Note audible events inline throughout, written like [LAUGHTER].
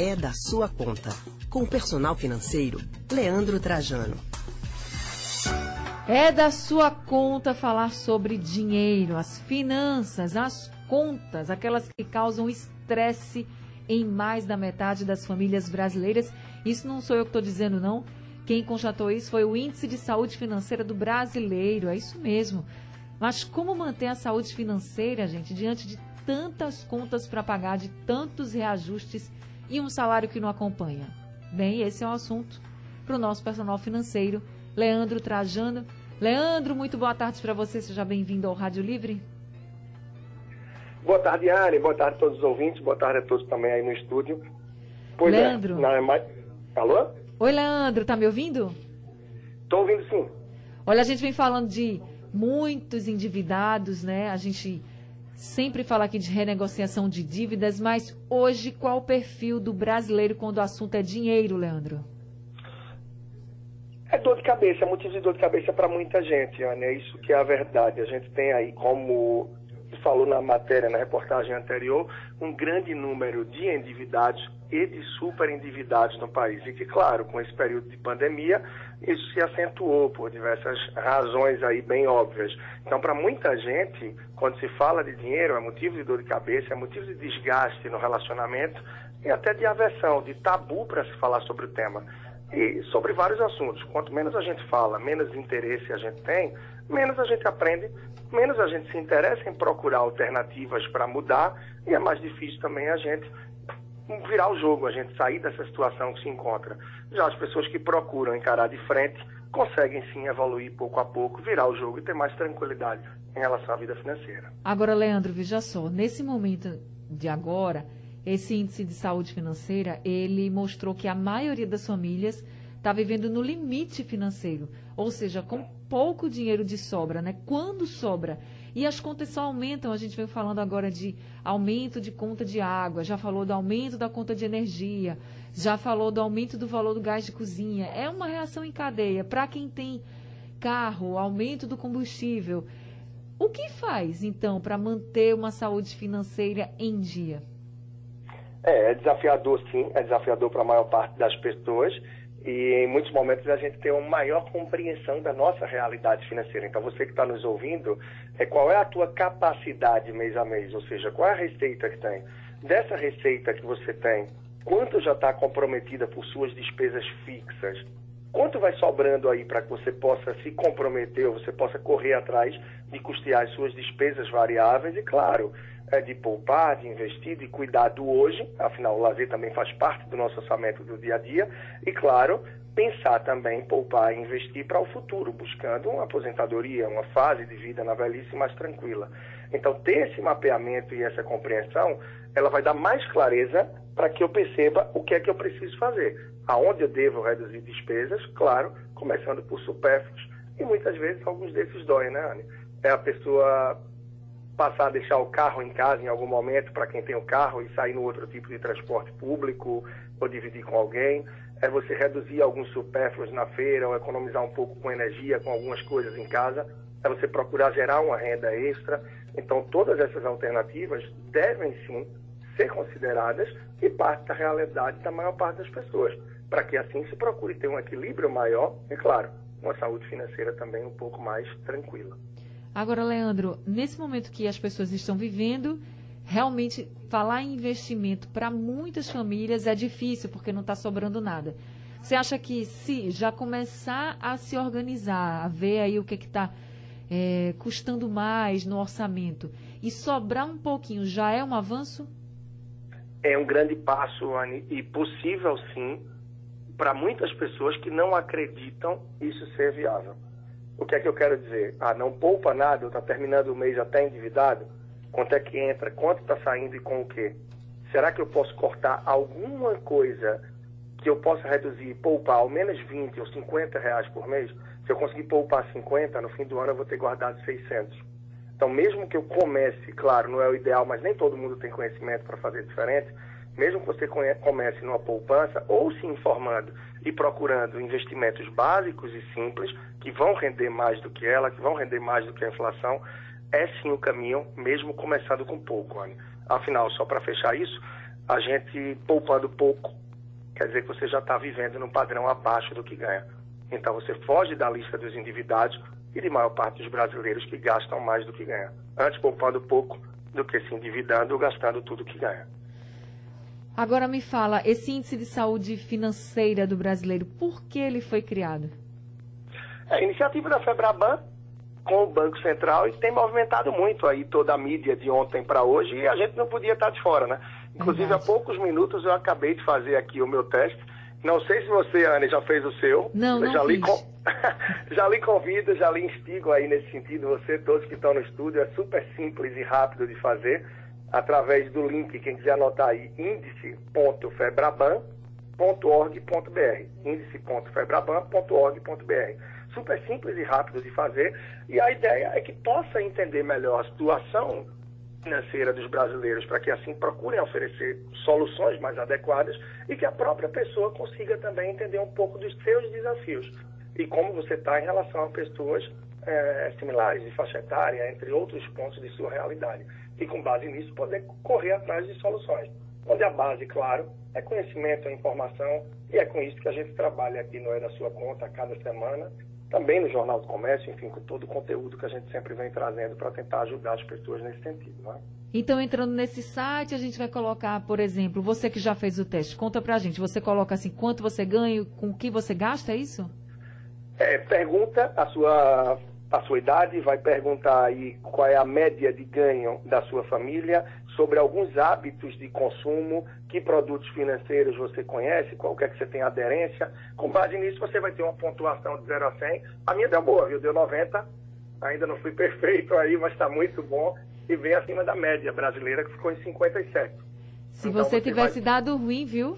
é da sua conta. Com o personal financeiro, Leandro Trajano. É da sua conta falar sobre dinheiro, as finanças, as contas, aquelas que causam estresse em mais da metade das famílias brasileiras. Isso não sou eu que estou dizendo, não. Quem constatou isso foi o Índice de Saúde Financeira do Brasileiro. É isso mesmo. Mas como manter a saúde financeira, gente, diante de tantas contas para pagar, de tantos reajustes e um salário que não acompanha? Bem, esse é um assunto para o nosso personal financeiro, Leandro Trajano. Leandro, muito boa tarde para você. Seja bem-vindo ao Rádio Livre. Boa tarde, Anne. Boa tarde a todos os ouvintes. Boa tarde a todos também aí no estúdio. Pois é, Leandro. É. Alô? Oi, Leandro. Tá me ouvindo? Estou ouvindo sim. Olha, a gente vem falando de muitos endividados, né? A gente sempre fala aqui de renegociação de dívidas, mas hoje qual o perfil do brasileiro quando o assunto é dinheiro, Leandro? É dor de cabeça, é motivo de dor de cabeça para muita gente, Ana. É isso que é a verdade. A gente tem aí como falou na matéria, na reportagem anterior, um grande número de endividados e de superendividados no país. E que, claro, com esse período de pandemia, isso se acentuou por diversas razões aí bem óbvias. Então, para muita gente, quando se fala de dinheiro, é motivo de dor de cabeça, é motivo de desgaste no relacionamento e até de aversão, de tabu para se falar sobre o tema. E sobre vários assuntos. Quanto menos a gente fala, menos interesse a gente tem, menos a gente aprende, menos a gente se interessa em procurar alternativas para mudar e é mais difícil também a gente virar o jogo, a gente sair dessa situação que se encontra. Já as pessoas que procuram encarar de frente conseguem sim evoluir pouco a pouco, virar o jogo e ter mais tranquilidade em relação à vida financeira. Agora, Leandro, veja só, nesse momento de agora, esse índice de saúde financeira, ele mostrou que a maioria das famílias está vivendo no limite financeiro, ou seja, com pouco dinheiro de sobra, né? Quando sobra. E as contas só aumentam, a gente veio falando agora de aumento de conta de água, já falou do aumento da conta de energia, já falou do aumento do valor do gás de cozinha. É uma reação em cadeia. Para quem tem carro, aumento do combustível. O que faz, então, para manter uma saúde financeira em dia? É, é desafiador, sim, é desafiador para a maior parte das pessoas e em muitos momentos a gente tem uma maior compreensão da nossa realidade financeira. Então, você que está nos ouvindo, é, qual é a tua capacidade mês a mês? Ou seja, qual é a receita que tem? Dessa receita que você tem, quanto já está comprometida por suas despesas fixas? Quanto vai sobrando aí para que você possa se comprometer ou você possa correr atrás de custear as suas despesas variáveis? E, claro, é de poupar, de investir, de cuidar do hoje, afinal o lazer também faz parte do nosso orçamento do dia a dia, e claro, pensar também, poupar e investir para o futuro, buscando uma aposentadoria, uma fase de vida na velhice mais tranquila. Então, ter esse mapeamento e essa compreensão, ela vai dar mais clareza para que eu perceba o que é que eu preciso fazer, aonde eu devo reduzir despesas, claro, começando por supérfluos, e muitas vezes alguns desses doem, né, Anne? É a pessoa passar a deixar o carro em casa em algum momento para quem tem o carro e sair no outro tipo de transporte público ou dividir com alguém. É você reduzir alguns supérfluos na feira ou economizar um pouco com energia, com algumas coisas em casa. É você procurar gerar uma renda extra. Então, todas essas alternativas devem sim ser consideradas e parte da realidade da maior parte das pessoas, para que assim se procure ter um equilíbrio maior e, claro, uma saúde financeira também um pouco mais tranquila. Agora, Leandro, nesse momento que as pessoas estão vivendo, realmente falar em investimento para muitas famílias é difícil, porque não está sobrando nada. Você acha que se já começar a se organizar, a ver aí o que está é, custando mais no orçamento e sobrar um pouquinho, já é um avanço? É um grande passo, Anne, e possível sim para muitas pessoas que não acreditam isso ser viável. O que é que eu quero dizer? Ah, não poupa nada, está terminando o mês até endividado? Quanto é que entra? Quanto está saindo e com o quê? Será que eu posso cortar alguma coisa que eu possa reduzir, poupar ao menos 20 ou 50 reais por mês? Se eu conseguir poupar 50, no fim do ano eu vou ter guardado 600. Então, mesmo que eu comece, claro, não é o ideal, mas nem todo mundo tem conhecimento para fazer diferente, mesmo que você comece numa poupança ou se informando e procurando investimentos básicos e simples, que vão render mais do que ela, que vão render mais do que a inflação, é sim o caminho, mesmo começando com pouco, Anne. Afinal, só para fechar isso, a gente poupando pouco, quer dizer que você já está vivendo num padrão abaixo do que ganha. Então você foge da lista dos endividados e de maior parte dos brasileiros que gastam mais do que ganham. Antes poupando pouco do que se endividando ou gastando tudo que ganha. Agora me fala, esse índice de saúde financeira do brasileiro, por que ele foi criado? É a iniciativa da Febraban com o Banco Central e tem movimentado muito aí toda a mídia de ontem para hoje e a gente não podia estar de fora, né? Inclusive, Verdade. há poucos minutos eu acabei de fazer aqui o meu teste. Não sei se você, Anne, já fez o seu. Não, não já lhe, com... [LAUGHS] já lhe convido, já lhe instigo aí nesse sentido, você, todos que estão no estúdio, é super simples e rápido de fazer, através do link, quem quiser anotar aí, índice.febraban.org.br índice.febraban.org.br super simples e rápido de fazer, e a ideia é que possa entender melhor a situação financeira dos brasileiros, para que assim procurem oferecer soluções mais adequadas e que a própria pessoa consiga também entender um pouco dos seus desafios e como você está em relação a pessoas é, similares de faixa etária, entre outros pontos de sua realidade. E com base nisso poder correr atrás de soluções. Onde a base, claro, é conhecimento, é informação, e é com isso que a gente trabalha aqui no É da Sua Conta a cada semana, também no Jornal do Comércio, enfim, com todo o conteúdo que a gente sempre vem trazendo para tentar ajudar as pessoas nesse sentido. Não é? Então, entrando nesse site, a gente vai colocar, por exemplo, você que já fez o teste, conta para a gente, você coloca assim, quanto você ganha, com o que você gasta, é isso? É, pergunta a sua a sua idade, vai perguntar aí qual é a média de ganho da sua família, sobre alguns hábitos de consumo, que produtos financeiros você conhece, qual é que você tem aderência. Com base nisso, você vai ter uma pontuação de 0 a 100. A minha deu boa, viu? Deu 90. Ainda não fui [LAUGHS] perfeito aí, mas está muito bom. E vem acima da média brasileira, que ficou em 57. Se então, você, você tivesse vai... dado ruim, viu?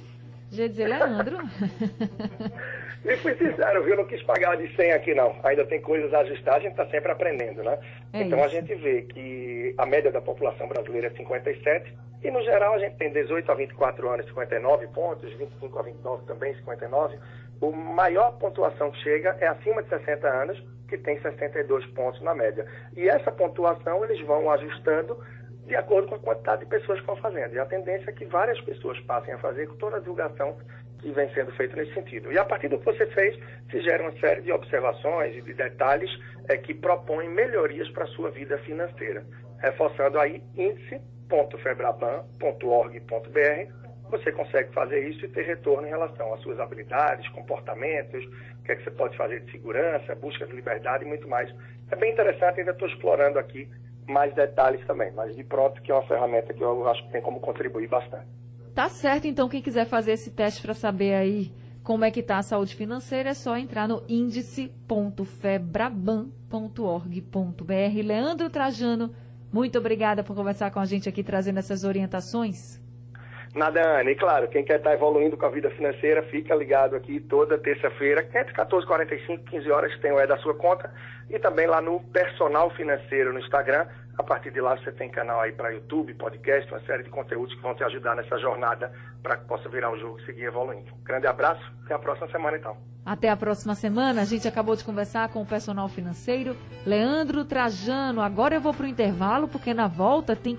Já dizer, Leandro. [LAUGHS] Me fui sincero, viu? Não quis pagar de 100 aqui, não. Ainda tem coisas a ajustar, a gente está sempre aprendendo, né? É então isso. a gente vê que a média da população brasileira é 57 e, no geral, a gente tem 18 a 24 anos, 59 pontos, 25 a 29 também, 59. O maior pontuação que chega é acima de 60 anos, que tem 62 pontos na média. E essa pontuação eles vão ajustando de acordo com a quantidade de pessoas que estão fazendo. E a tendência é que várias pessoas passem a fazer com toda a divulgação que vem sendo feita nesse sentido. E a partir do que você fez, se gera uma série de observações e de detalhes é, que propõem melhorias para a sua vida financeira. Reforçando aí índice.febraban.org.br, você consegue fazer isso e ter retorno em relação às suas habilidades, comportamentos, o que, é que você pode fazer de segurança, busca de liberdade e muito mais. É bem interessante, ainda estou explorando aqui mais detalhes também, mas de pronto que é uma ferramenta que eu acho que tem como contribuir bastante. Tá certo, então quem quiser fazer esse teste para saber aí como é que está a saúde financeira é só entrar no índice.febraban.org.br. Leandro Trajano, muito obrigada por conversar com a gente aqui trazendo essas orientações. Nada, Ana. E claro, quem quer estar evoluindo com a vida financeira, fica ligado aqui toda terça-feira, entre 14h45 e 15 horas, tem o É da sua conta. E também lá no Personal Financeiro no Instagram. A partir de lá você tem canal aí para YouTube, podcast, uma série de conteúdos que vão te ajudar nessa jornada para que possa virar o jogo e seguir evoluindo. Grande abraço, até a próxima semana então. Até a próxima semana. A gente acabou de conversar com o personal financeiro Leandro Trajano. Agora eu vou para o intervalo porque na volta tem